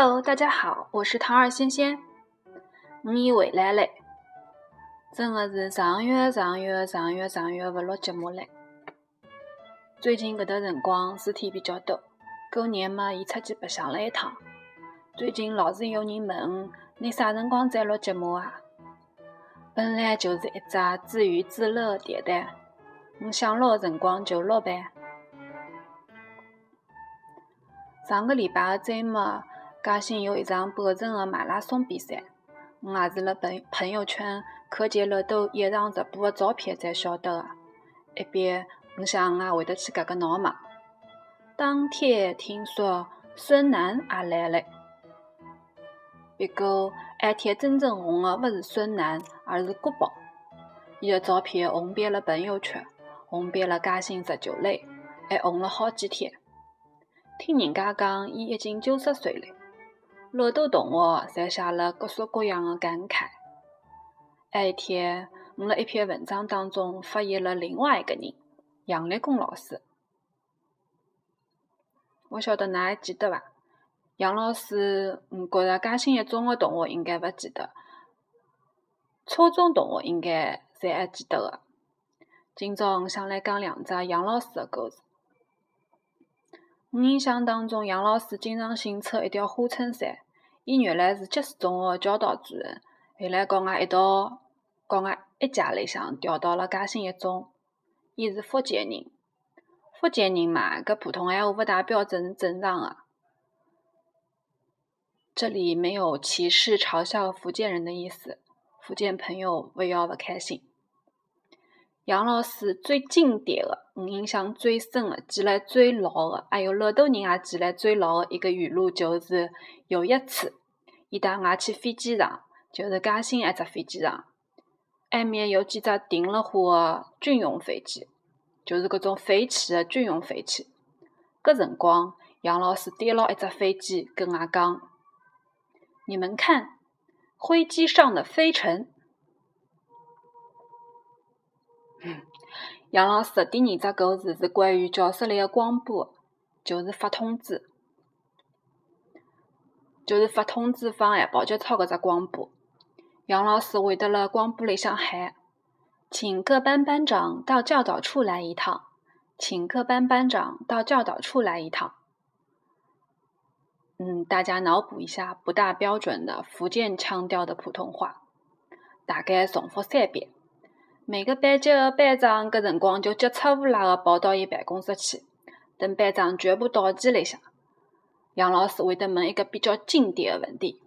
Hello，大家好，我是唐二仙仙，你回来嘞！真的是上月上月上月上月不录节目嘞。最近搿段辰光事体比较多，过年嘛，伊出去白相了一趟。最近老是有人问，你啥辰光再录节目啊？本来就是一只自娱自乐的电台，我想录辰光就录呗。上个礼拜的周末，嘉兴有一场半程的马拉松比赛，我也是辣朋朋友圈看见了都一场直播的照片才晓得的。一边我想我也会得去夹个闹嘛。当天听说孙楠也来了，不过埃天真正红的勿是孙楠，而是国宝。伊的照片红遍了朋友圈，红遍了嘉兴十九类，还红了好几天。听人家讲，伊已经九十岁了。老多同学侪写了各式各样的感慨。埃一天，我辣一篇文章当中发现了另外一个人——杨立功老师。我晓得㑚还记得伐？杨老师，我觉着嘉兴一中的同学应该勿记得，初中同学应该侪还记得的。今朝我想来讲两只杨老师的故事。我印象当中，杨老师经常性穿一条花衬衫。伊原来是吉水中学的教导主任，后来跟我一道，跟我一家里向调到了嘉兴一中。伊是福建人，福建人嘛，搿普通闲话勿大标准是正常的。这里没有歧视、嘲笑福建人的意思，福建朋友勿要勿开心。杨老师最经典的，我印象最深的，记来最牢的，还有老多人也记来最牢的一个语录，就是有一次，伊带我去飞机场，就是嘉兴一只飞机场，埃面有几只停了火的军用飞机，就是搿种废弃的军用飞机。搿辰光，杨老师点了一只飞机，跟我讲：“你们看，飞机上的飞尘。”杨老师第二只故事是关于教室里的广播，就是发通知，就是发通知放海报节操搿只广播。杨老师会得辣广播里向喊：“请各班班长到教导处来一趟，请各班班长到教导处来一趟。”嗯，大家脑补一下不大标准的福建腔调的普通话，大概重复三遍。每个班级的班长搿辰光就急促无拉的跑到伊办公室去，等班长全部到齐里向，杨老师会得问一个比较经典的问题：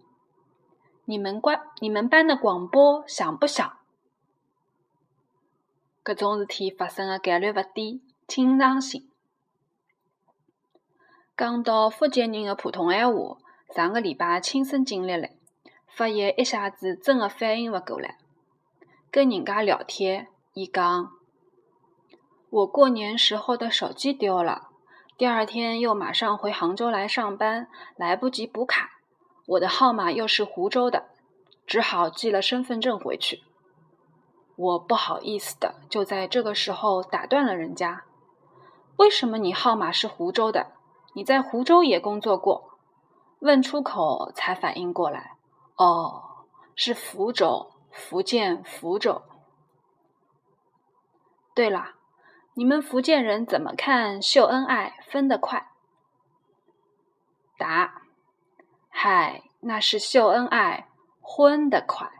你们关你们班的广播响不响？搿种事体发生的概率勿低，经常性。讲到福建人的普通闲话，上个礼拜亲身经历了，发现一下子真的反应勿过来。跟人家聊天，伊讲我过年时候的手机丢了，第二天又马上回杭州来上班，来不及补卡，我的号码又是湖州的，只好寄了身份证回去。我不好意思的就在这个时候打断了人家，为什么你号码是湖州的？你在湖州也工作过？问出口才反应过来，哦，是福州。福建福州。对了，你们福建人怎么看秀恩爱分得快？答：嗨，那是秀恩爱婚得快。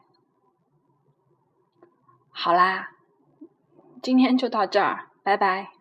好啦，今天就到这儿，拜拜。